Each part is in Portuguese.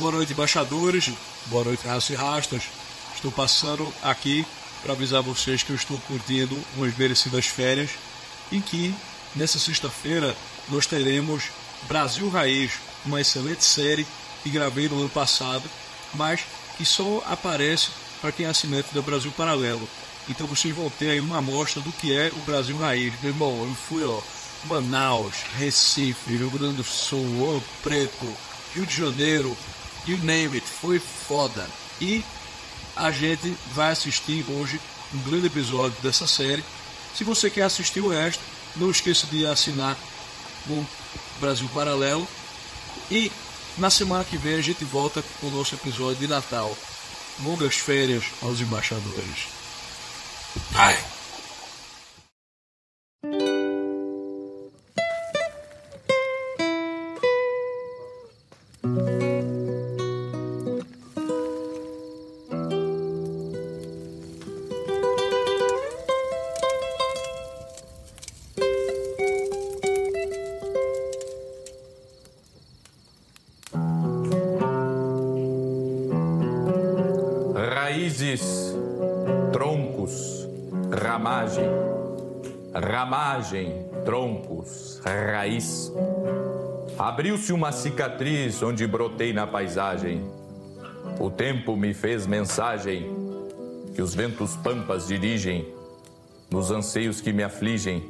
Boa noite, embaixadores. Boa noite, raças e rastas. Estou passando aqui para avisar vocês que eu estou curtindo umas merecidas férias e que nessa sexta-feira nós teremos Brasil Raiz, uma excelente série que gravei no ano passado, mas que só aparece para quem é assinante do Brasil Paralelo. Então vocês vão ter aí uma amostra do que é o Brasil Raiz. Meu irmão, eu fui, ó, Manaus, Recife, Rio Grande do Sul, Ouro Preto, Rio de Janeiro, you name it, foi foda. E a gente vai assistir hoje um grande episódio dessa série. Se você quer assistir o resto, não esqueça de assinar o Brasil Paralelo. E na semana que vem a gente volta com o nosso episódio de Natal. Longas férias aos embaixadores. Ai. Raízes, troncos, ramagem, ramagem, troncos, raiz. Abriu-se uma cicatriz onde brotei na paisagem. O tempo me fez mensagem que os ventos pampas dirigem nos anseios que me afligem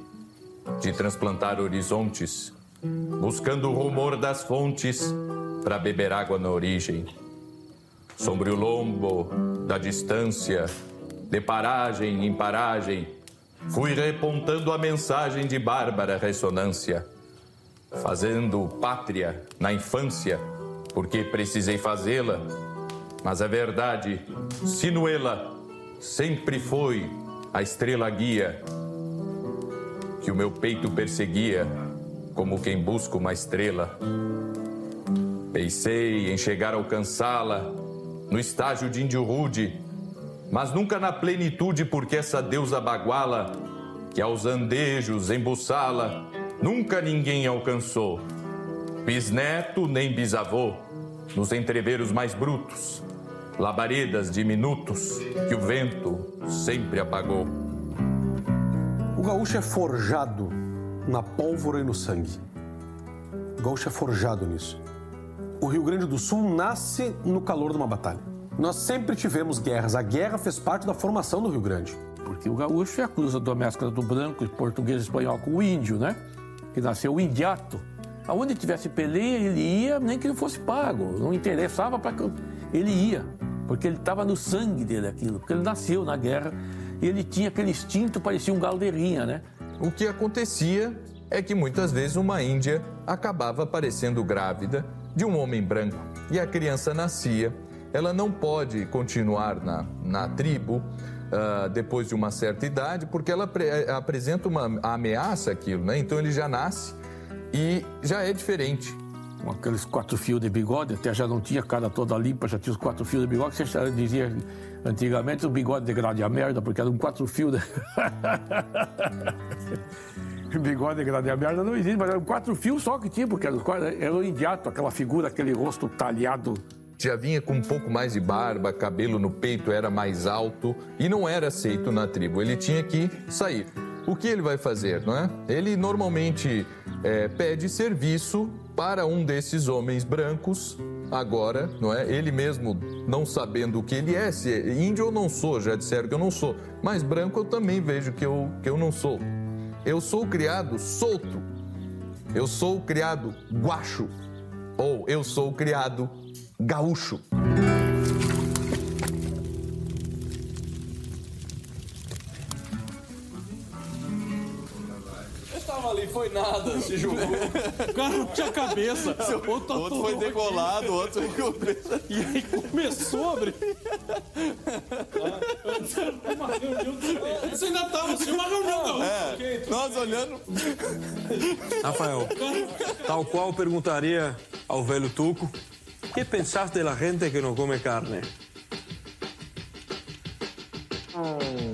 de transplantar horizontes, buscando o rumor das fontes para beber água na origem sobre o lombo da distância, de paragem em paragem, fui repontando a mensagem de bárbara ressonância, fazendo pátria na infância, porque precisei fazê-la, mas a verdade, sinuela, sempre foi a estrela guia que o meu peito perseguia, como quem busca uma estrela. Pensei em chegar a alcançá-la, no estágio de índio rude, mas nunca na plenitude, porque essa deusa baguala, que aos andejos embuçala, nunca ninguém alcançou. Bisneto nem bisavô, nos entreveros mais brutos, labaredas diminutos que o vento sempre apagou. O gaúcho é forjado na pólvora e no sangue. O gaúcho é forjado nisso o Rio Grande do Sul nasce no calor de uma batalha. Nós sempre tivemos guerras. A guerra fez parte da formação do Rio Grande. Porque o gaúcho é a cruza doméstica do branco, português e espanhol com o índio, né? Que nasceu o indiato. Aonde tivesse peleia, ele ia, nem que ele fosse pago. Não interessava para que ele ia. Porque ele estava no sangue dele aquilo. Porque ele nasceu na guerra e ele tinha aquele instinto, parecia um galdeirinha, né? O que acontecia é que muitas vezes uma índia acabava aparecendo grávida de um homem branco e a criança nascia, ela não pode continuar na, na tribo uh, depois de uma certa idade, porque ela apresenta uma ameaça aquilo, né? Então ele já nasce e já é diferente. Com aqueles quatro fios de bigode, até já não tinha cara toda limpa, já tinha os quatro fios de bigode, você dizia antigamente o bigode degrade a merda, porque eram quatro fios. De... bigode grande a merda não existe, mas eram quatro fios só que tinha, porque era, o indiato, aquela figura, aquele rosto talhado. Já vinha com um pouco mais de barba, cabelo no peito era mais alto e não era aceito na tribo. Ele tinha que sair. O que ele vai fazer, não é? Ele normalmente é, pede serviço para um desses homens brancos. Agora, não é? Ele mesmo não sabendo o que ele é, se é índio eu não sou, já disseram que eu não sou, mas branco eu também vejo que eu, que eu não sou. Eu sou criado solto. Eu sou criado guacho. Ou eu sou criado gaúcho. Foi nada, se jogou. O cara não tinha cabeça. O outro, outro foi decolado, o outro ficou preso. E aí começou a reunião Você ainda tava assim, uma reunião. É, nós olhando. Rafael, tal qual perguntaria ao velho Tuco, que pensaste da gente que não come carne? Vai!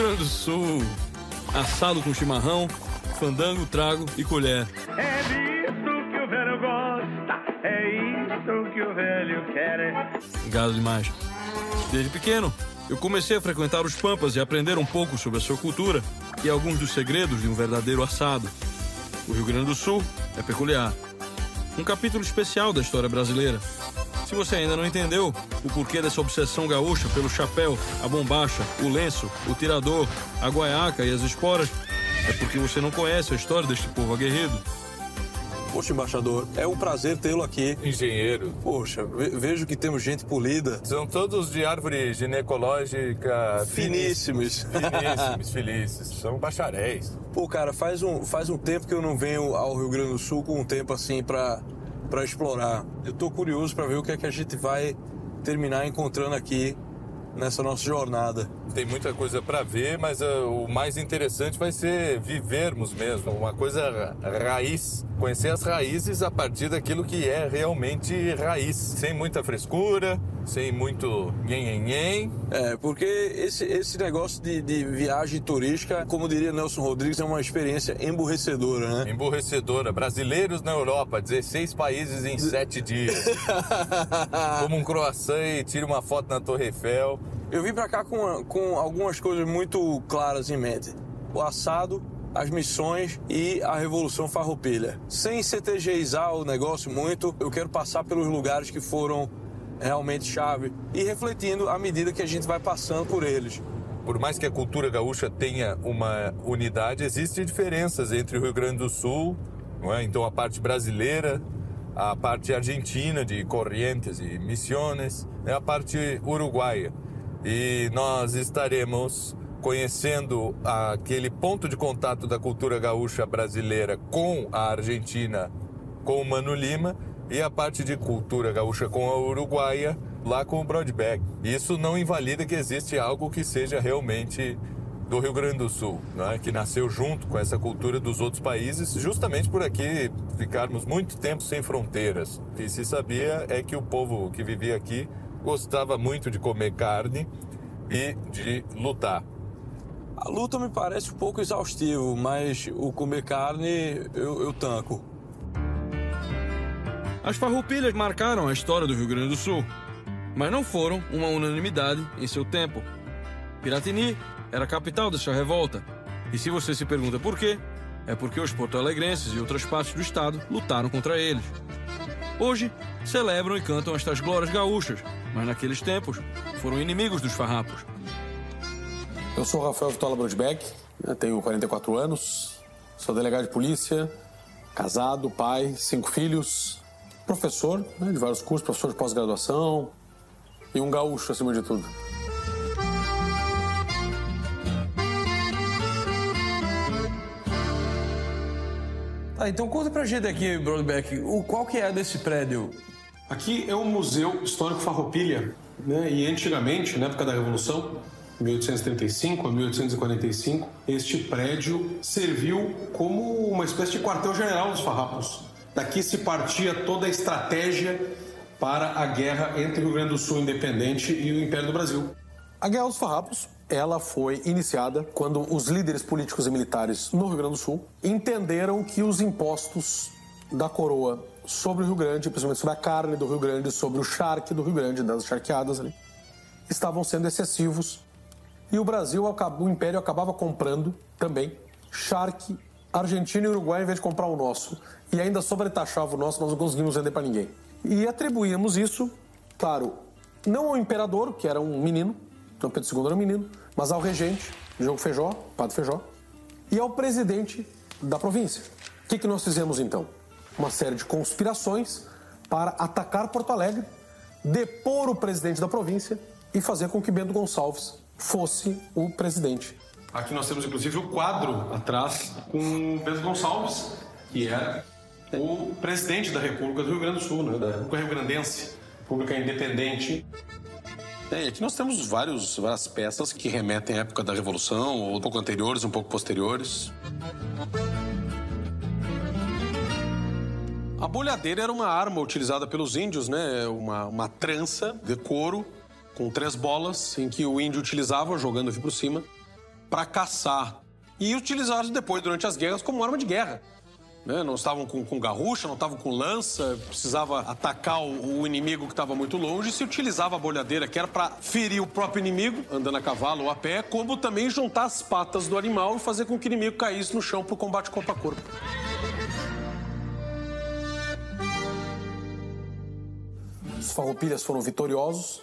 Grande do Sul, assado com chimarrão, fandango, trago e colher. É disso que o velho gosta, é isso que o velho quer. Gado demais. Desde pequeno, eu comecei a frequentar os Pampas e aprender um pouco sobre a sua cultura e alguns dos segredos de um verdadeiro assado. O Rio Grande do Sul é peculiar. Um capítulo especial da história brasileira. Se você ainda não entendeu o porquê dessa obsessão gaúcha pelo chapéu, a bombacha, o lenço, o tirador, a guaiaca e as esporas, é porque você não conhece a história deste povo aguerrido. Poxa, embaixador, é um prazer tê-lo aqui. Engenheiro. Poxa, ve- vejo que temos gente polida. São todos de árvore ginecológica Finíssimos. Finíssimos, felizes. São bacharéis. Pô, cara, faz um, faz um tempo que eu não venho ao Rio Grande do Sul com um tempo assim pra, pra explorar. Eu tô curioso pra ver o que é que a gente vai terminar encontrando aqui nessa nossa jornada. Tem muita coisa para ver, mas ah, o mais interessante vai ser vivermos mesmo, uma coisa ra- raiz, conhecer as raízes a partir daquilo que é realmente raiz, sem muita frescura, sem muito nhen É, porque esse, esse negócio de, de viagem turística, como diria Nelson Rodrigues, é uma experiência emburrecedora, né? Emborrecedora. Brasileiros na Europa, 16 países em 7 dias. Como um croissant e tira uma foto na Torre Eiffel. Eu vim pra cá com, com algumas coisas muito claras em mente: o assado, as missões e a Revolução Farroupilha. Sem CTGizar o negócio muito, eu quero passar pelos lugares que foram realmente chave e refletindo à medida que a gente vai passando por eles. Por mais que a cultura gaúcha tenha uma unidade, existem diferenças entre o Rio Grande do Sul, é? então a parte brasileira, a parte argentina de Corrientes e Misiones, é a parte uruguaia. E nós estaremos conhecendo aquele ponto de contato da cultura gaúcha brasileira com a Argentina, com o Mano Lima, e a parte de cultura gaúcha com a uruguaia, lá com o Broadback. Isso não invalida que existe algo que seja realmente do Rio Grande do Sul, né? que nasceu junto com essa cultura dos outros países, justamente por aqui ficarmos muito tempo sem fronteiras. O que se sabia é que o povo que vivia aqui gostava muito de comer carne e de lutar. A luta me parece um pouco exaustivo, mas o comer carne eu, eu tanco. As farroupilhas marcaram a história do Rio Grande do Sul, mas não foram uma unanimidade em seu tempo. Piratini era a capital dessa revolta, e se você se pergunta por quê, é porque os porto-alegrenses e outras partes do estado lutaram contra eles. Hoje, celebram e cantam estas glórias gaúchas, mas naqueles tempos foram inimigos dos farrapos. Eu sou Rafael Vitola Brodbeck, né, tenho 44 anos, sou delegado de polícia, casado, pai, cinco filhos, professor né, de vários cursos, professor de pós-graduação e um gaúcho acima de tudo. Tá, então conta pra gente aqui, Broadback, o, qual que é desse prédio? Aqui é o Museu Histórico Farroupilha, né? E antigamente, na época da Revolução, 1835 a 1845, este prédio serviu como uma espécie de quartel-general dos farrapos. Daqui se partia toda a estratégia para a guerra entre o Rio Grande do Sul independente e o Império do Brasil. A Guerra dos Farrapos, ela foi iniciada quando os líderes políticos e militares no Rio Grande do Sul entenderam que os impostos da coroa sobre o Rio Grande, principalmente sobre a carne do Rio Grande, sobre o charque do Rio Grande, das charqueadas ali, estavam sendo excessivos. E o Brasil, o Império acabava comprando também charque argentino e uruguai em vez de comprar o nosso. E ainda sobretaxava o nosso, nós não conseguimos vender para ninguém. E atribuíamos isso, claro, não ao imperador, que era um menino, Dom Pedro II era um menino, mas ao regente, Diogo Feijó, Padre Feijó, e ao presidente da província. O que, que nós fizemos então? Uma série de conspirações para atacar Porto Alegre, depor o presidente da província e fazer com que Bento Gonçalves fosse o presidente. Aqui nós temos inclusive o quadro atrás com Bento Gonçalves, que era o presidente da República do Rio Grande do Sul, né? da República Rio Grandense, República Independente. É, aqui nós temos vários, várias peças que remetem à época da Revolução, ou um pouco anteriores, um pouco posteriores. A bolhadeira era uma arma utilizada pelos índios, né? Uma, uma trança de couro com três bolas em que o índio utilizava jogando aqui por cima para caçar e utilizados depois durante as guerras como arma de guerra. Né? Não estavam com, com garrucha, não estavam com lança, precisava atacar o, o inimigo que estava muito longe se utilizava a bolhadeira, que era para ferir o próprio inimigo, andando a cavalo ou a pé, como também juntar as patas do animal e fazer com que o inimigo caísse no chão para o combate corpo a corpo. Os farroupilhas foram vitoriosos,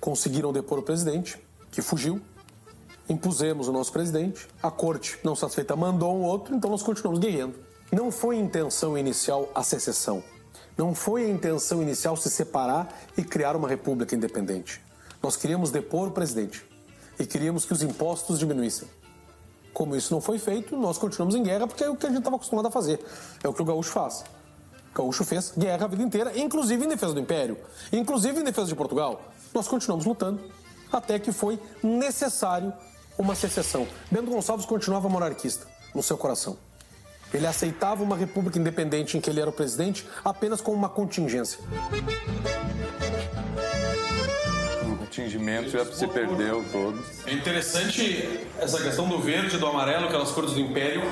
conseguiram depor o presidente, que fugiu. Impusemos o nosso presidente. A corte, não satisfeita, mandou um outro, então nós continuamos guerreando. Não foi intenção inicial a secessão. Não foi a intenção inicial se separar e criar uma república independente. Nós queríamos depor o presidente e queríamos que os impostos diminuíssem. Como isso não foi feito, nós continuamos em guerra porque é o que a gente estava acostumado a fazer. É o que o gaúcho faz. O gaúcho fez guerra a vida inteira, inclusive em defesa do Império, inclusive em defesa de Portugal. Nós continuamos lutando até que foi necessário uma secessão. Bento Gonçalves continuava monarquista no seu coração. Ele aceitava uma república independente em que ele era o presidente apenas como uma contingência. O contingimento já se perdeu todo. É interessante essa questão do verde e do amarelo, aquelas cores do Império,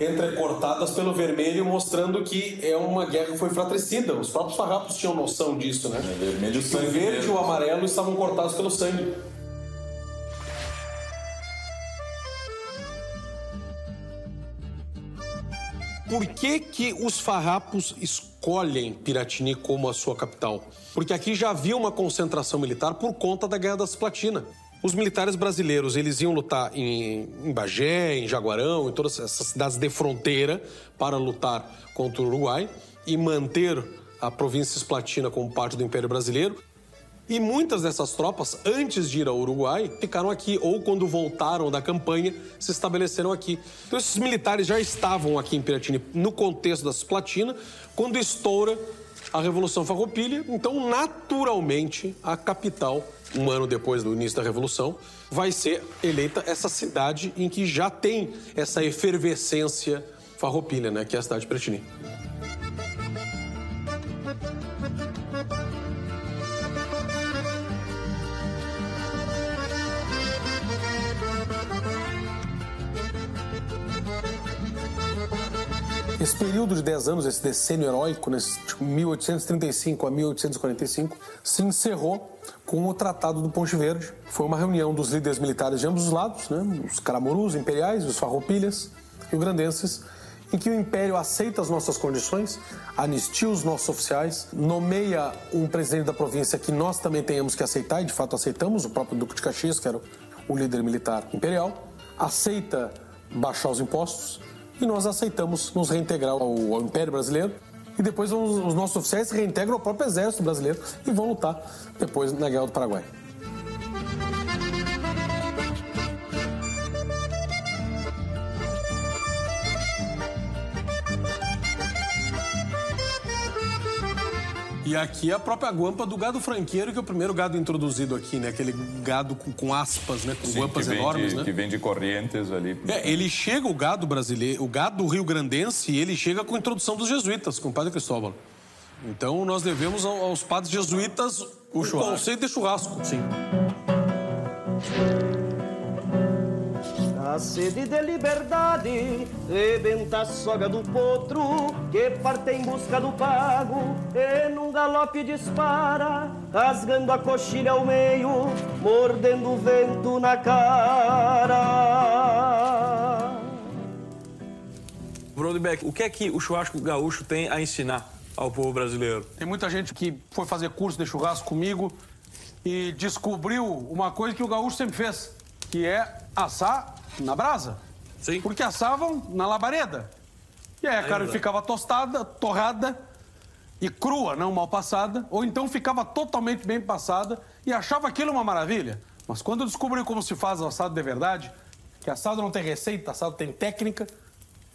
entrecortadas pelo vermelho, mostrando que é uma guerra que foi fratricida. Os próprios farrapos tinham noção disso, né? É vermelho De que sangue o verde e o amarelo estavam cortados pelo sangue. Por que, que os farrapos escolhem Piratini como a sua capital? Porque aqui já havia uma concentração militar por conta da Guerra das Platina. Os militares brasileiros, eles iam lutar em, em Bagé, em Jaguarão, em todas essas cidades de fronteira para lutar contra o Uruguai e manter a província Cisplatina como parte do Império Brasileiro. E muitas dessas tropas, antes de ir ao Uruguai, ficaram aqui, ou quando voltaram da campanha, se estabeleceram aqui. Então, esses militares já estavam aqui em Piratini no contexto da Cisplatina, quando estoura a Revolução Farroupilha. Então, naturalmente, a capital, um ano depois do início da Revolução, vai ser eleita essa cidade em que já tem essa efervescência farroupilha, né, que é a cidade de Piratini. Esse período de 10 anos, esse decênio heróico, nesse tipo, 1835 a 1845, se encerrou com o Tratado do Ponte Verde. Foi uma reunião dos líderes militares de ambos os lados, né? os caramurus imperiais, os farroupilhas, rio-grandenses, em que o Império aceita as nossas condições, anistia os nossos oficiais, nomeia um presidente da província que nós também tenhamos que aceitar, e de fato aceitamos, o próprio Duque de Caxias, que era o líder militar imperial, aceita baixar os impostos, e nós aceitamos nos reintegrar ao, ao Império Brasileiro. E depois os, os nossos oficiais se reintegram ao próprio Exército Brasileiro e vão lutar depois na Guerra do Paraguai. E aqui a própria guampa do gado franqueiro, que é o primeiro gado introduzido aqui, né? Aquele gado com, com aspas, né? Com Sim, guampas enormes, de, né? Que vem de Corrientes ali. É, ele chega, o gado brasileiro, o gado rio grandense, ele chega com a introdução dos jesuítas, com o padre Cristóvão. Então nós devemos ao- aos padres jesuítas o, conceito de churrasco. Sim. A sede de liberdade rebenta a soga do potro que parte em busca do pago e num galope dispara, rasgando a coxilha ao meio, mordendo o vento na cara. Brodebeck, o que é que o churrasco gaúcho tem a ensinar ao povo brasileiro? Tem muita gente que foi fazer curso de churrasco comigo e descobriu uma coisa que o gaúcho sempre fez, que é assar na brasa. Sim. Porque assavam na labareda. E aí a carne verdade. ficava tostada, torrada e crua, não mal passada, ou então ficava totalmente bem passada e achava aquilo uma maravilha. Mas quando descobriu como se faz o assado de verdade, que assado não tem receita, assado tem técnica,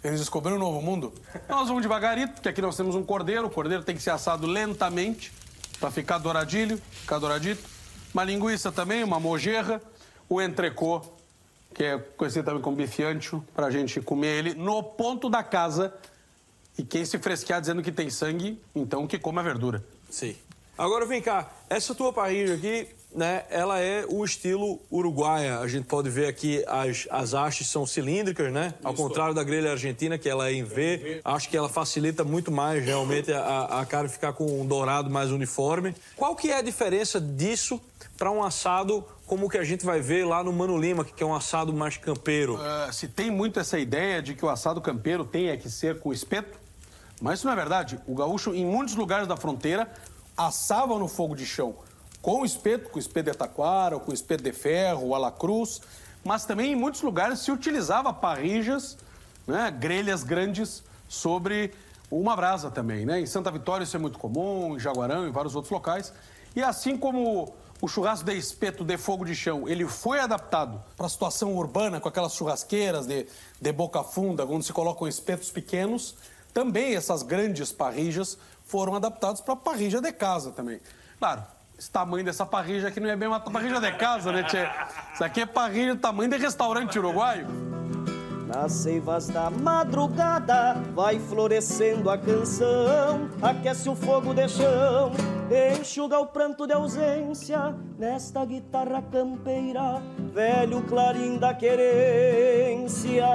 eles descobriram um novo mundo. Nós vamos devagarito, porque aqui nós temos um cordeiro, o cordeiro tem que ser assado lentamente para ficar douradilho, ficar douradito. Uma linguiça também, uma mojerra, o entrecô, que é conhecido também como bife ancho, pra gente comer ele no ponto da casa. E quem se fresquear dizendo que tem sangue, então que coma a verdura. Sim. Agora vem cá, essa tua parrilha aqui né, ela é o estilo uruguaia. A gente pode ver aqui as, as hastes são cilíndricas, né? Ao contrário da grelha argentina, que ela é em V. Acho que ela facilita muito mais realmente a, a carne ficar com um dourado mais uniforme. Qual que é a diferença disso para um assado como que a gente vai ver lá no Mano Lima, que é um assado mais campeiro? Uh, se tem muito essa ideia de que o assado campeiro tem é que ser com espeto, mas isso não é verdade. O gaúcho, em muitos lugares da fronteira, assava no fogo de chão com espeto, com espeto de taquara, com espeto de ferro, a la cruz, mas também em muitos lugares se utilizava parrijas, né, grelhas grandes sobre uma brasa também. Né? Em Santa Vitória isso é muito comum, em Jaguarão, em vários outros locais. E assim como o churrasco de espeto de fogo de chão, ele foi adaptado para a situação urbana, com aquelas churrasqueiras de, de boca funda, onde se colocam espetos pequenos, também essas grandes parrijas foram adaptadas para parrija de casa também. Claro, esse tamanho dessa parrija aqui não é bem uma parrija de casa, né, tchê? Isso aqui é parrija do tamanho de restaurante uruguaio. Nas seivas da madrugada vai florescendo a canção, aquece o fogo de chão, enxuga o pranto de ausência nesta guitarra campeira, velho clarim da querência.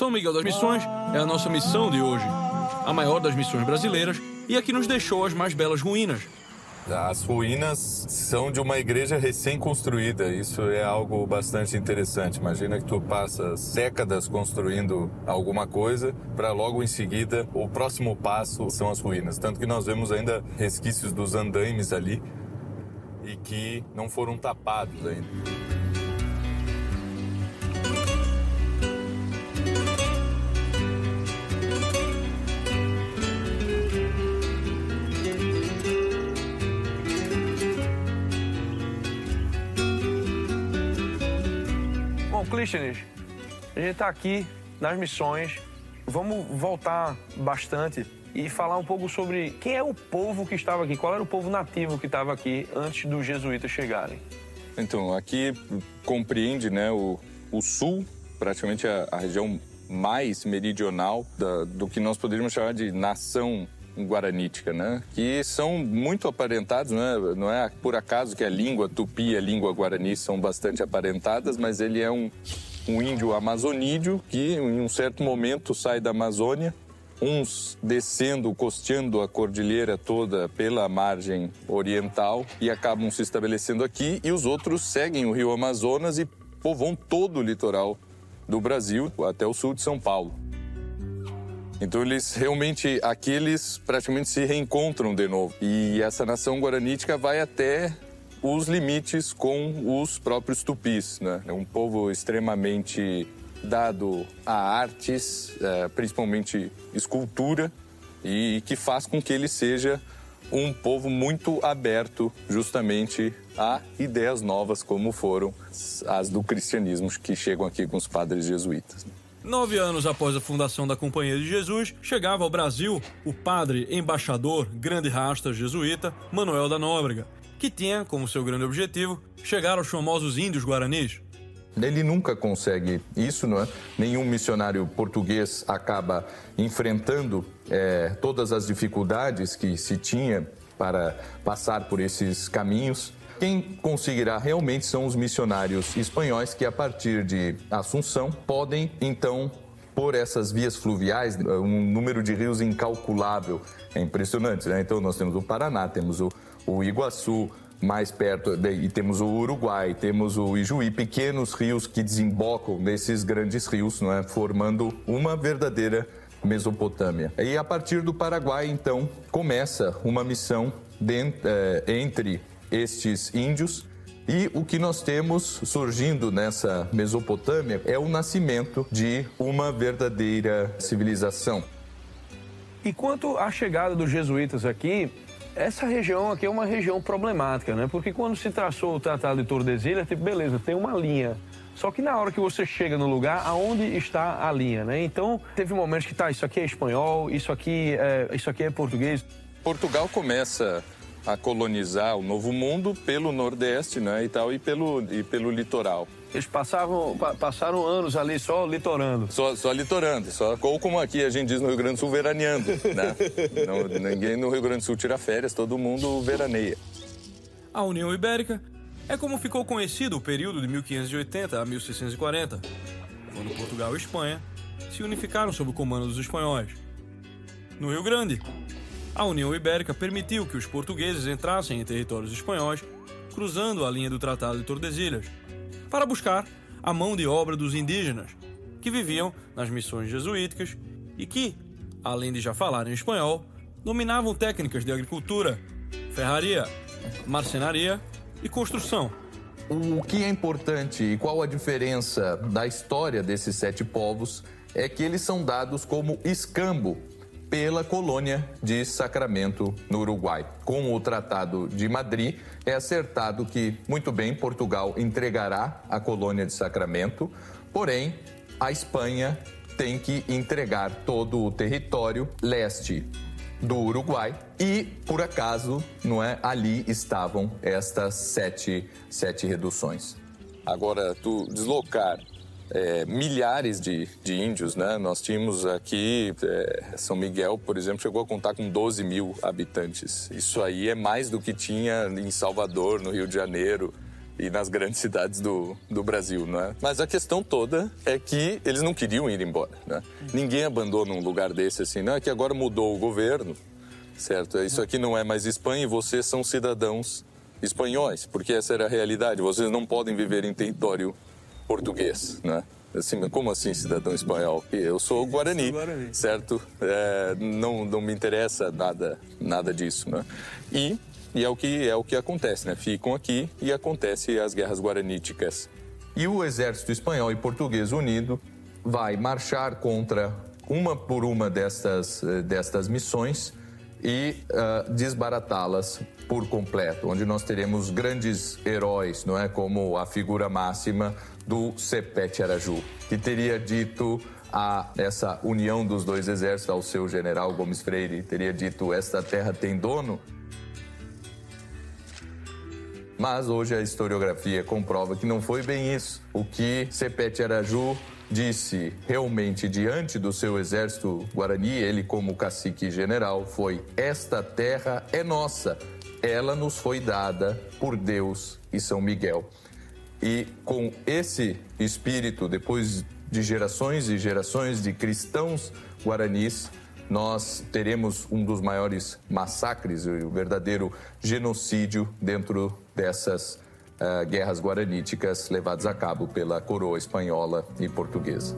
São Miguel das Missões é a nossa missão de hoje, a maior das missões brasileiras e a que nos deixou as mais belas ruínas. As ruínas são de uma igreja recém-construída. Isso é algo bastante interessante. Imagina que tu passas décadas construindo alguma coisa para logo em seguida o próximo passo são as ruínas. Tanto que nós vemos ainda resquícios dos andaimes ali e que não foram tapados ainda. Bom, Clístenes, a gente está aqui nas missões. Vamos voltar bastante e falar um pouco sobre quem é o povo que estava aqui, qual era o povo nativo que estava aqui antes dos jesuítas chegarem. Então, aqui compreende né, o, o sul, praticamente a, a região mais meridional da, do que nós poderíamos chamar de nação guaranítica, né? Que são muito aparentados, né? Não é por acaso que a língua tupi e a língua guarani são bastante aparentadas, mas ele é um, um índio amazonídeo que em um certo momento sai da Amazônia, uns descendo, costeando a cordilheira toda pela margem oriental e acabam se estabelecendo aqui, e os outros seguem o rio Amazonas e povoam todo o litoral do Brasil até o sul de São Paulo. Então eles realmente, aqui eles praticamente se reencontram de novo. E essa nação guaranítica vai até os limites com os próprios tupis, né? É um povo extremamente dado a artes, é, principalmente escultura, e que faz com que ele seja um povo muito aberto justamente a ideias novas como foram as do cristianismo que chegam aqui com os padres jesuítas. Nove anos após a fundação da Companhia de Jesus, chegava ao Brasil o padre embaixador, grande rasta jesuíta, Manuel da Nóbrega, que tinha como seu grande objetivo chegar aos famosos índios guaranis. Ele nunca consegue isso, não é? Nenhum missionário português acaba enfrentando é, todas as dificuldades que se tinha para passar por esses caminhos. Quem conseguirá realmente são os missionários espanhóis que, a partir de Assunção, podem então por essas vias fluviais, um número de rios incalculável. É impressionante, né? Então nós temos o Paraná, temos o, o Iguaçu, mais perto, e temos o Uruguai, temos o Ijuí, pequenos rios que desembocam nesses grandes rios, não é? formando uma verdadeira Mesopotâmia. E a partir do Paraguai, então, começa uma missão eh, entre estes índios. E o que nós temos surgindo nessa Mesopotâmia é o nascimento de uma verdadeira civilização. E quanto à chegada dos jesuítas aqui, essa região aqui é uma região problemática, né? Porque quando se traçou o Tratado de Tordesilhas, tipo, beleza, tem uma linha. Só que na hora que você chega no lugar, aonde está a linha, né? Então, teve momentos que tá, isso aqui é espanhol, isso aqui é, isso aqui é português. Portugal começa a colonizar o Novo Mundo pelo Nordeste né, e tal, e pelo, e pelo litoral. Eles passavam, pa- passaram anos ali só litorando. Só, só litorando, só, ou como aqui a gente diz no Rio Grande do Sul, veraneando. Né? Não- ninguém no Rio Grande do Sul tira férias, todo mundo veraneia. A União Ibérica é como ficou conhecido o período de 1580 a 1640, quando Portugal e Espanha se unificaram sob o comando dos espanhóis. No Rio Grande, a União Ibérica permitiu que os portugueses entrassem em territórios espanhóis, cruzando a linha do Tratado de Tordesilhas, para buscar a mão de obra dos indígenas, que viviam nas missões jesuíticas e que, além de já falarem espanhol, dominavam técnicas de agricultura, ferraria, marcenaria e construção. O que é importante e qual a diferença da história desses sete povos é que eles são dados como escambo pela colônia de Sacramento, no Uruguai. Com o Tratado de Madrid, é acertado que, muito bem, Portugal entregará a colônia de Sacramento, porém, a Espanha tem que entregar todo o território leste do Uruguai e, por acaso, não é, ali estavam estas sete, sete reduções. Agora, tu deslocar é, milhares de, de índios, né? Nós tínhamos aqui, é, São Miguel, por exemplo, chegou a contar com 12 mil habitantes. Isso aí é mais do que tinha em Salvador, no Rio de Janeiro e nas grandes cidades do, do Brasil, né? Mas a questão toda é que eles não queriam ir embora, né? Ninguém abandona um lugar desse assim, não é que agora mudou o governo, certo? Isso aqui não é mais Espanha e vocês são cidadãos espanhóis, porque essa era a realidade. Vocês não podem viver em território português, né? Assim, como assim cidadão espanhol? Eu sou guarani, certo? É, não, não me interessa nada, nada disso, né? E, e é o que é o que acontece, né? Ficam aqui e acontece as guerras guaraníticas. E o exército espanhol e português unido vai marchar contra uma por uma destas, eh, destas missões e ah, desbaratá-las por completo, onde nós teremos grandes heróis, não é? Como a figura máxima do Sepete Araju, que teria dito a essa união dos dois exércitos ao seu general Gomes Freire, teria dito: esta terra tem dono, mas hoje a historiografia comprova que não foi bem isso. O que Sepete Araju disse realmente diante do seu exército guarani, ele como cacique general, foi: Esta terra é nossa, ela nos foi dada por Deus e São Miguel. E com esse espírito, depois de gerações e gerações de cristãos guaranis, nós teremos um dos maiores massacres, o verdadeiro genocídio dentro dessas ah, guerras guaraníticas levadas a cabo pela coroa espanhola e portuguesa.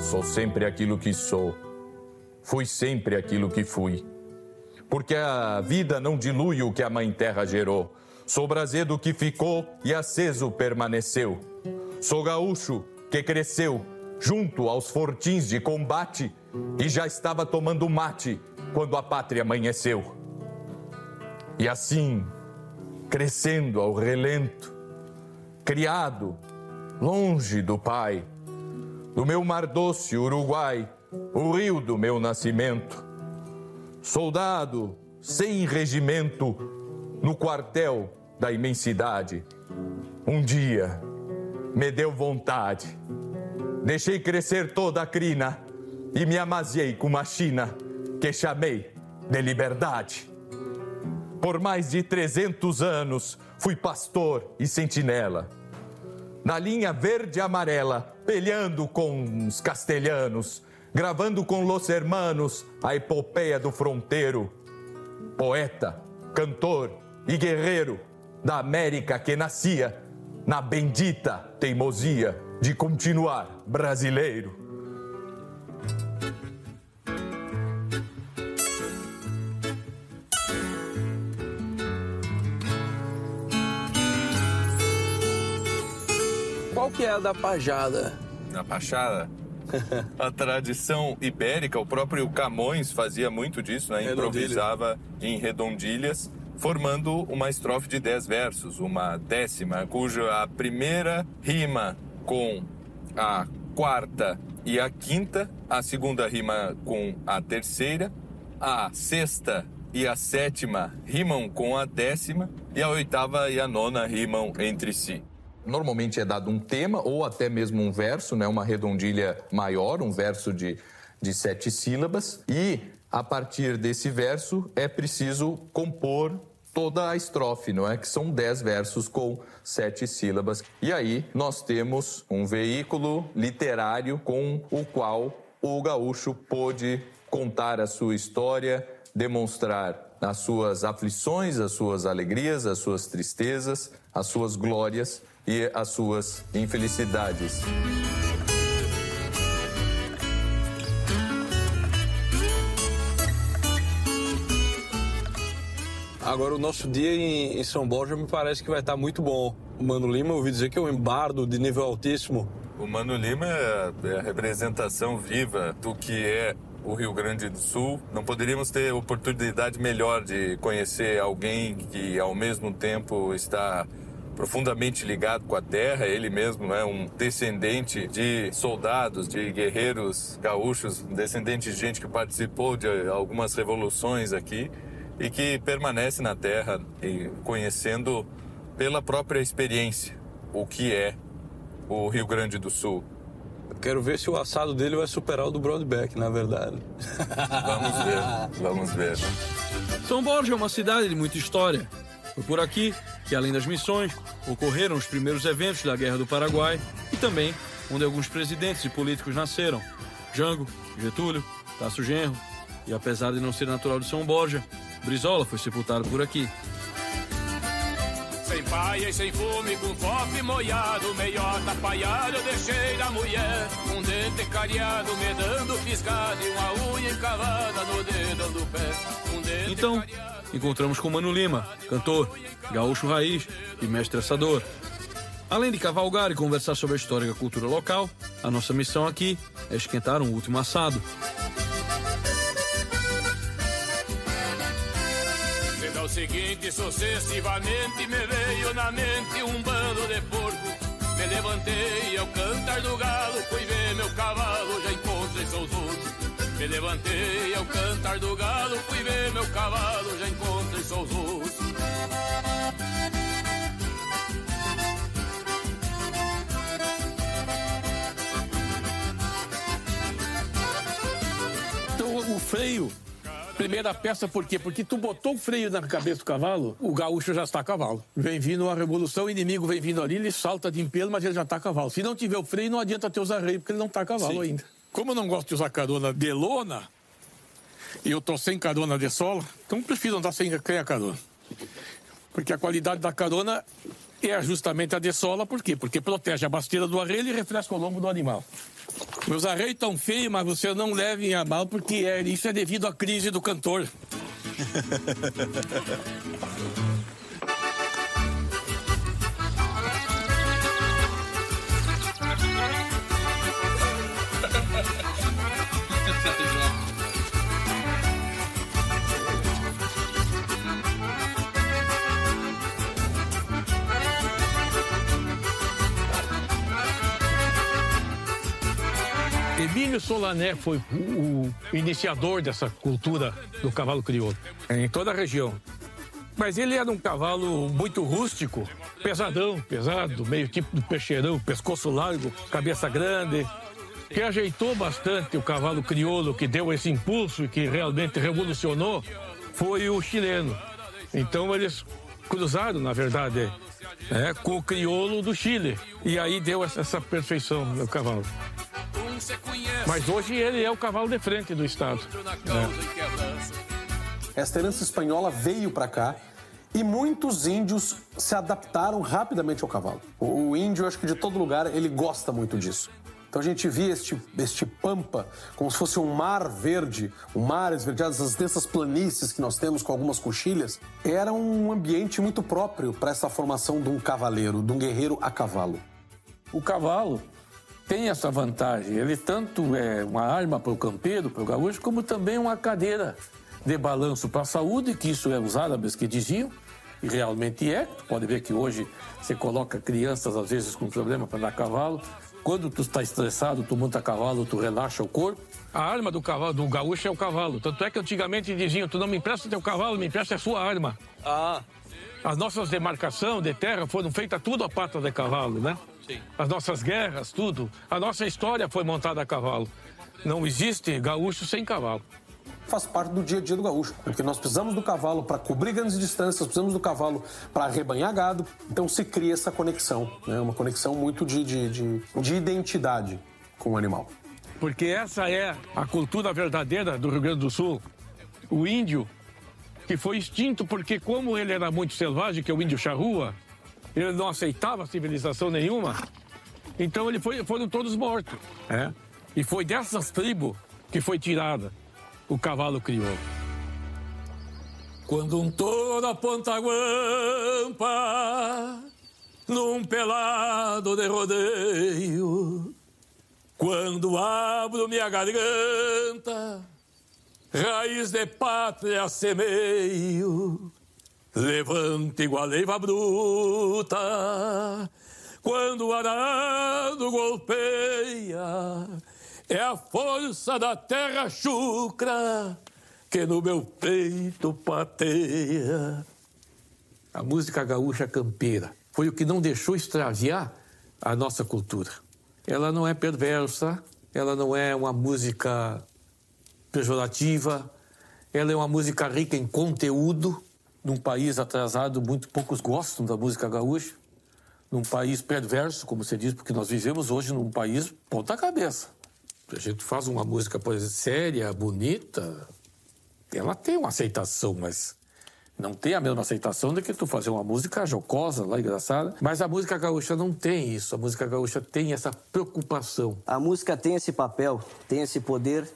Sou sempre aquilo que sou, fui sempre aquilo que fui. Porque a vida não dilui o que a Mãe Terra gerou. Sou brasedo que ficou e aceso permaneceu. Sou gaúcho que cresceu junto aos fortins de combate e já estava tomando mate quando a pátria amanheceu. E assim, crescendo ao relento, criado longe do pai, do meu mar doce Uruguai, o rio do meu nascimento. Soldado sem regimento no quartel da imensidade. Um dia me deu vontade. Deixei crescer toda a crina e me amaziei com uma China que chamei de liberdade. Por mais de 300 anos fui pastor e sentinela na linha verde e amarela, peleando com os castelhanos, gravando com Los Hermanos a epopeia do fronteiro. Poeta, cantor e guerreiro da América que nascia na bendita teimosia de continuar brasileiro. Qual que é a da pajada? Na Pachada, a tradição ibérica, o próprio Camões fazia muito disso, né? Improvisava em redondilhas formando uma estrofe de dez versos, uma décima, cuja a primeira rima com a quarta e a quinta, a segunda rima com a terceira, a sexta e a sétima rimam com a décima e a oitava e a nona rimam entre si. Normalmente é dado um tema ou até mesmo um verso, né, uma redondilha maior, um verso de, de sete sílabas, e a partir desse verso é preciso compor toda a estrofe, não é? Que são dez versos com sete sílabas. E aí nós temos um veículo literário com o qual o gaúcho pôde contar a sua história, demonstrar as suas aflições, as suas alegrias, as suas tristezas, as suas glórias e as suas infelicidades. Agora, o nosso dia em, em São Borja me parece que vai estar muito bom. O Mano Lima, eu ouvi dizer que é um bardo de nível altíssimo. O Mano Lima é a representação viva do que é o Rio Grande do Sul. Não poderíamos ter oportunidade melhor de conhecer alguém que, ao mesmo tempo, está profundamente ligado com a terra, ele mesmo é um descendente de soldados, de guerreiros gaúchos, descendente de gente que participou de algumas revoluções aqui e que permanece na terra e conhecendo pela própria experiência o que é o Rio Grande do Sul. Quero ver se o assado dele vai superar o do Broadback, na verdade. Vamos ver, vamos ver. São Borja é uma cidade de muita história. Foi por aqui que, além das missões, ocorreram os primeiros eventos da Guerra do Paraguai e também onde alguns presidentes e políticos nasceram. Jango, Getúlio, Tasso Genro e, apesar de não ser natural de São Borja, Brizola foi sepultado por aqui. Sem paia e sem fume, com copo moiado, meiota apaiada, eu deixei da mulher. Um dente cariado, me dando e uma unha encavada no dedo do pé. Um dente Então, encontramos com Mano Lima, cantor, gaúcho raiz e mestre assador. Além de cavalgar e conversar sobre a história e a cultura local, a nossa missão aqui é esquentar um último assado. O seguinte, sucessivamente me veio na mente um bando de porco. Me levantei ao cantar do galo, fui ver meu cavalo, já encontrei ursos. Me levantei ao cantar do galo, fui ver meu cavalo, já encontrei ursos. Então, o freio Primeira peça, por quê? Porque tu botou o freio na cabeça do cavalo, o gaúcho já está a cavalo. Vem vindo a revolução, o inimigo vem vindo ali, ele salta de empelo, mas ele já está a cavalo. Se não tiver o freio, não adianta ter os arreios, porque ele não está a cavalo Sim. ainda. Como eu não gosto de usar carona de lona, e eu tô sem carona de sola, então prefiro andar sem a carona. Porque a qualidade da carona é justamente a de sola, por quê? Porque protege a basteira do arreio e refresca o lombo do animal. Meus arreios estão feios, mas você não leve a mal, porque é, isso é devido à crise do cantor. Emílio Solané foi o, iniciador dessa cultura do cavalo crioulo em toda a região. Mas ele era um cavalo muito rústico, pesadão, pesado, meio tipo do peixeirão, pescoço largo, cabeça grande, que ajeitou bastante o cavalo crioulo, que deu esse impulso e que realmente revolucionou, foi o chileno. Então eles cruzaram, na verdade, é, com o crioulo do Chile. E aí deu essa, essa perfeição no cavalo. Mas hoje ele é o cavalo de frente do Estado. É. Esta herança espanhola veio para cá e muitos índios se adaptaram rapidamente ao cavalo. O índio, acho que de todo lugar, ele gosta muito disso. Então a gente via este, este pampa como se fosse um mar verde, um mar esverdeado, essas dessas planícies que nós temos com algumas coxilhas. Era um ambiente muito próprio para essa formação de um cavaleiro, de um guerreiro a cavalo. O cavalo tem essa vantagem. Ele tanto é uma arma para o campeiro, para o gaúcho, como também uma cadeira de balanço para a saúde, que isso é os árabes que diziam, e realmente é. Pode ver que hoje você coloca crianças, às vezes, com problema para andar a cavalo. Quando tu está estressado, tu monta a cavalo, tu relaxa o corpo. A arma do cavalo, do gaúcho é o cavalo. Tanto é que antigamente diziam, tu não me empresta teu cavalo, me empresta a sua arma. Ah, As nossas demarcações de terra foram feitas tudo a pata de cavalo, né? Sim. As nossas guerras, tudo. A nossa história foi montada a cavalo. Não existe gaúcho sem cavalo. Faz parte do dia a dia do gaúcho, porque nós precisamos do cavalo para cobrir grandes distâncias, precisamos do cavalo para arrebanhar gado. Então se cria essa conexão, né? uma conexão muito de, de, de, de identidade com o animal. Porque essa é a cultura verdadeira do Rio Grande do Sul. O índio, que foi extinto porque, como ele era muito selvagem, que é o índio charrua, ele não aceitava civilização nenhuma, então ele foi, foram todos mortos. né? E foi dessas tribos que foi tirada o cavalo crioulo. Quando um touro aponta a guampa num pelado de rodeio, quando abro minha garganta, raiz de pátria semeio, levanta igual leiva bruta, quando o arado golpeia, é a força da terra chucra que no meu peito pateia. A música gaúcha campeira foi o que não deixou extraviar a nossa cultura. Ela não é perversa, ela não é uma música pejorativa, ela é uma música rica em conteúdo. Num país atrasado, muito poucos gostam da música gaúcha. Num país perverso, como você diz, porque nós vivemos hoje num país ponta-cabeça. A gente faz uma música por exemplo, séria, bonita, ela tem uma aceitação, mas não tem a mesma aceitação do que tu fazer uma música jocosa, lá engraçada. Mas a música gaúcha não tem isso. A música gaúcha tem essa preocupação. A música tem esse papel, tem esse poder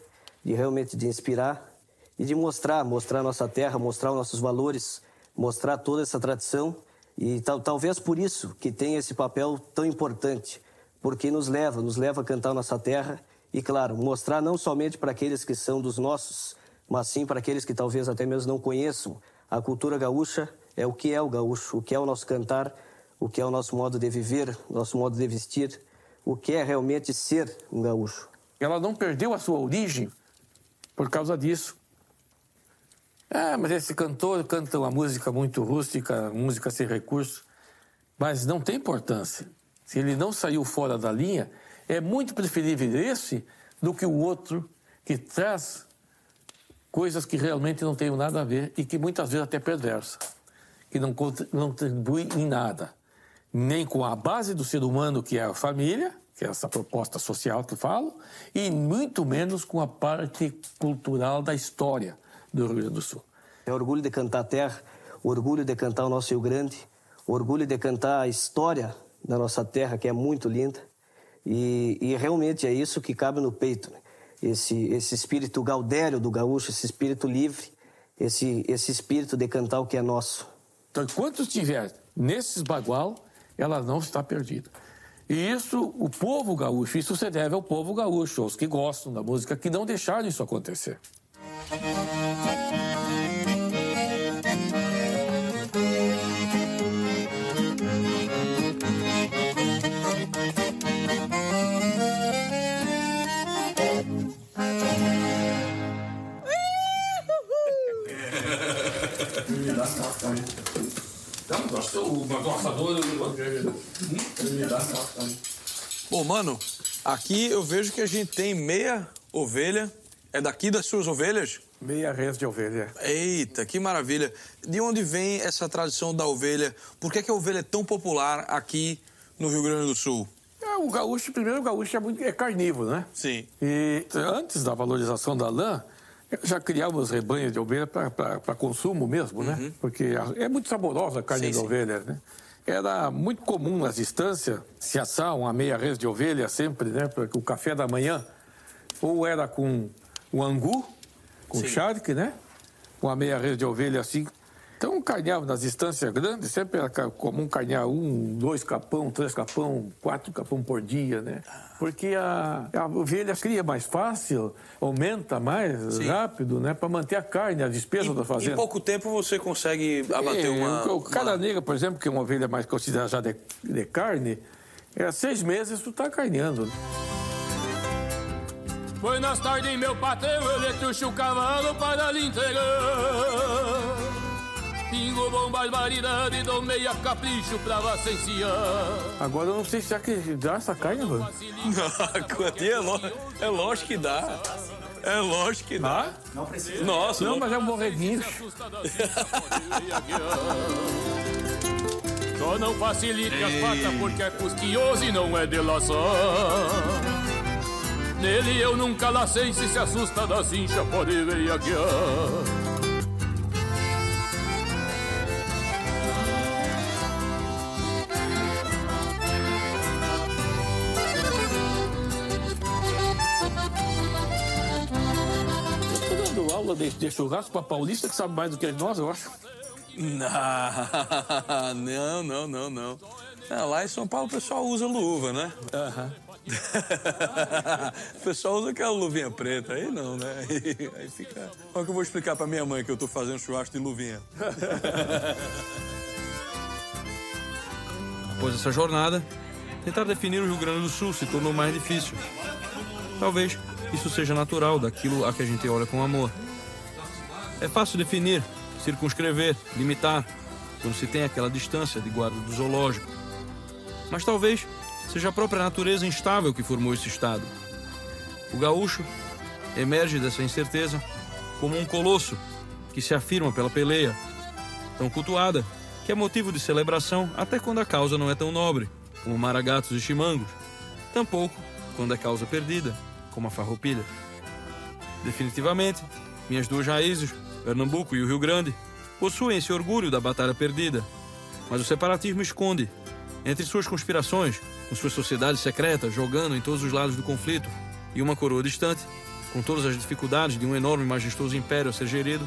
de realmente de inspirar e de mostrar, mostrar nossa terra, mostrar os nossos valores, mostrar toda essa tradição e tal, talvez por isso que tem esse papel tão importante, porque nos leva, nos leva a cantar nossa terra e claro, mostrar não somente para aqueles que são dos nossos, mas sim para aqueles que talvez até mesmo não conheçam a cultura gaúcha, é o que é o gaúcho, o que é o nosso cantar, o que é o nosso modo de viver, nosso modo de vestir, o que é realmente ser um gaúcho. Ela não perdeu a sua origem por causa disso. Ah, mas esse cantor canta uma música muito rústica, música sem recurso. Mas não tem importância. Se ele não saiu fora da linha, é muito preferível esse do que o outro que traz coisas que realmente não têm nada a ver e que muitas vezes até perversa, que não contri- não contribui em nada, nem com a base do ser humano que é a família, que é essa proposta social que eu falo, e muito menos com a parte cultural da história do Rio Grande do Sul. É orgulho de cantar a terra, orgulho de cantar o nosso Rio Grande, orgulho de cantar a história da nossa terra, que é muito linda. E, e realmente é isso que cabe no peito. né? Esse, esse espírito gaudério do gaúcho, esse espírito livre, esse, esse espírito de cantar o que é nosso. Então, enquanto estiver nesses bagual, ela não está perdida. E isso, o povo gaúcho, isso se deve ao povo gaúcho, aos que gostam da música, que não deixaram isso acontecer. Bom, mano, aqui eu vejo que a gente tem meia ovelha. É daqui das suas ovelhas? Meia res de ovelha. Eita, que maravilha. De onde vem essa tradição da ovelha? Por que, que a ovelha é tão popular aqui no Rio Grande do Sul? É, o gaúcho, primeiro, o gaúcho é, muito, é carnívoro, né? Sim. E antes da valorização da lã, já criávamos rebanhos de ovelha para consumo mesmo, né? Porque a- é muito saborosa a carne Sim, da sim. ovelha, né? Era muito comum nas distâncias se assar uma meia res de ovelha sempre, né? Porque o café da manhã ou era com o angu, com Sim. charque, né? Uma meia res de ovelha assim. Então carneava nas distâncias grandes, sempre era comum carnear um, dois capão, três capão, quatro capão por dia, né? Porque a, a ovelha cria mais fácil, aumenta mais Sim. rápido, né? Para manter a carne, a despesa da fazenda. Em pouco tempo você consegue abater É, uma. o, o cara negra, por exemplo, que é uma ovelha mais considerada já de, de carne, é seis meses tu tá carneando. né? Buenas tardes, meu patrão, eu trouxe o cavalo para lhe entregar. Pingo bom, barbaridade, dou meia capricho pra licenciar. Agora eu não sei se já que dá essa carne, mano. é, lo... é lógico que dá. É lógico que dá. Não precisa. Nossa, não, não- mas é um borreguinho. Só não facilite as patas porque é custoso e não é delação. Nele eu nunca lacei, se se assusta da cincha, pode ver aqui. De, de churrasco pra paulista que sabe mais do que nós, eu acho. Não, não, não, não. Ah, lá em São Paulo o pessoal usa luva, né? o pessoal usa aquela luvinha preta, aí não, né? Aí, aí fica. Como é que eu vou explicar pra minha mãe que eu tô fazendo churrasco de luvinha? Após essa jornada, tentar definir o Rio Grande do Sul se tornou mais difícil. Talvez isso seja natural daquilo a que a gente olha com amor. É fácil definir, circunscrever, limitar, quando se tem aquela distância de guarda do zoológico. Mas talvez seja a própria natureza instável que formou esse estado. O gaúcho emerge dessa incerteza como um colosso que se afirma pela peleia, tão cultuada que é motivo de celebração até quando a causa não é tão nobre, como maragatos e chimangos, tampouco quando é causa perdida, como a farroupilha. Definitivamente, minhas duas raízes, Pernambuco e o Rio Grande, possuem esse orgulho da batalha perdida, mas o separatismo esconde, entre suas conspirações, com suas sociedades secretas jogando em todos os lados do conflito, e uma coroa distante, com todas as dificuldades de um enorme e majestoso império a ser gerido,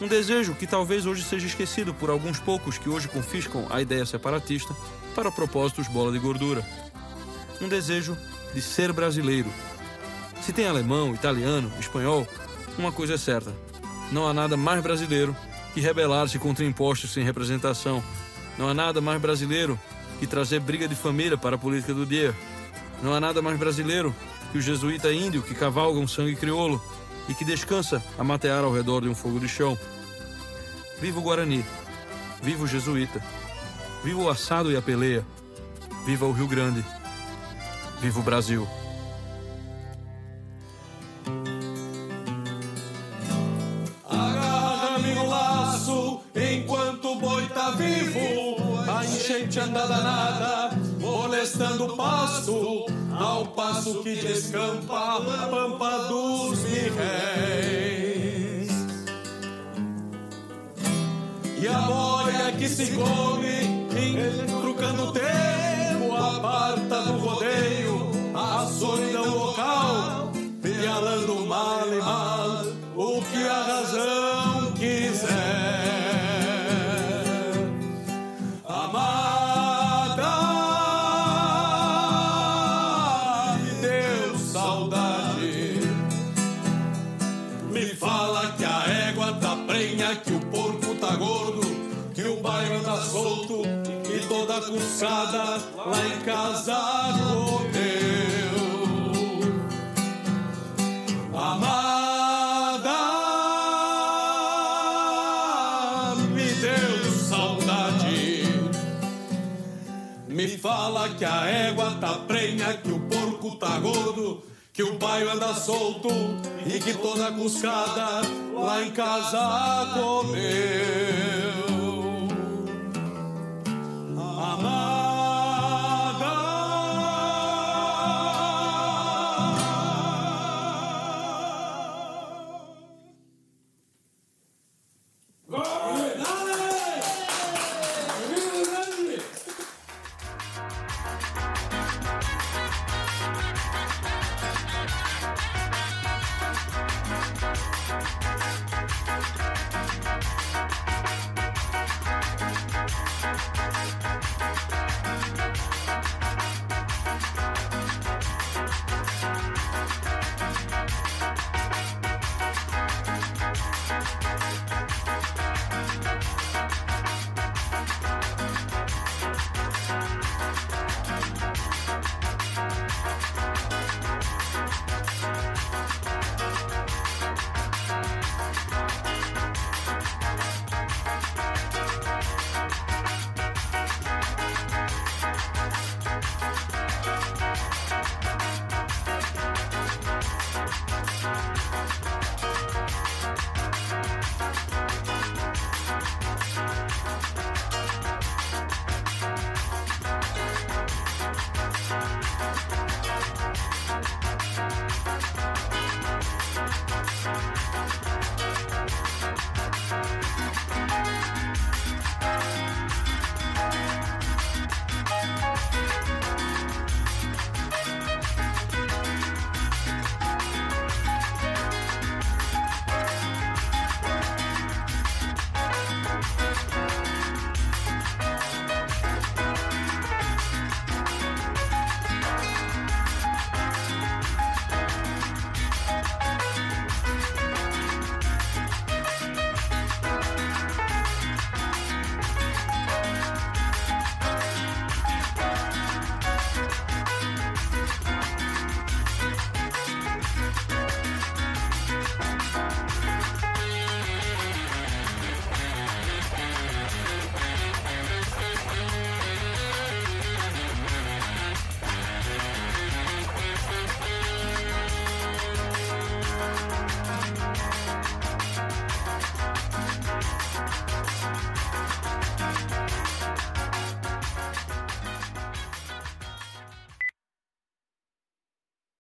um desejo que talvez hoje seja esquecido por alguns poucos que hoje confiscam a ideia separatista para propósitos bola de gordura. Um desejo de ser brasileiro. Se tem alemão, italiano, espanhol, uma coisa é certa: não há nada mais brasileiro que rebelar-se contra impostos sem representação. Não há nada mais brasileiro que trazer briga de família para a política do dia. Não há nada mais brasileiro que o jesuíta índio que cavalga um sangue crioulo e que descansa a matear ao redor de um fogo de chão. Viva o Guarani, viva o jesuíta, viva o assado e a peleia, viva o Rio Grande, viva o Brasil. Enquanto o boi tá vivo. A enchente anda danada, molestando o pasto, ao passo que descampa a pampa dos mirréis. E a boia que se come, trucando o tempo, aparta do rodeio a solidão local, pialando mal e mal o que a razão cuçada lá em casa comeu. Amada, me deu saudade. Me fala que a égua tá prenha, que o porco tá gordo, que o bairro anda solto e que toda cuscada lá em casa comeu.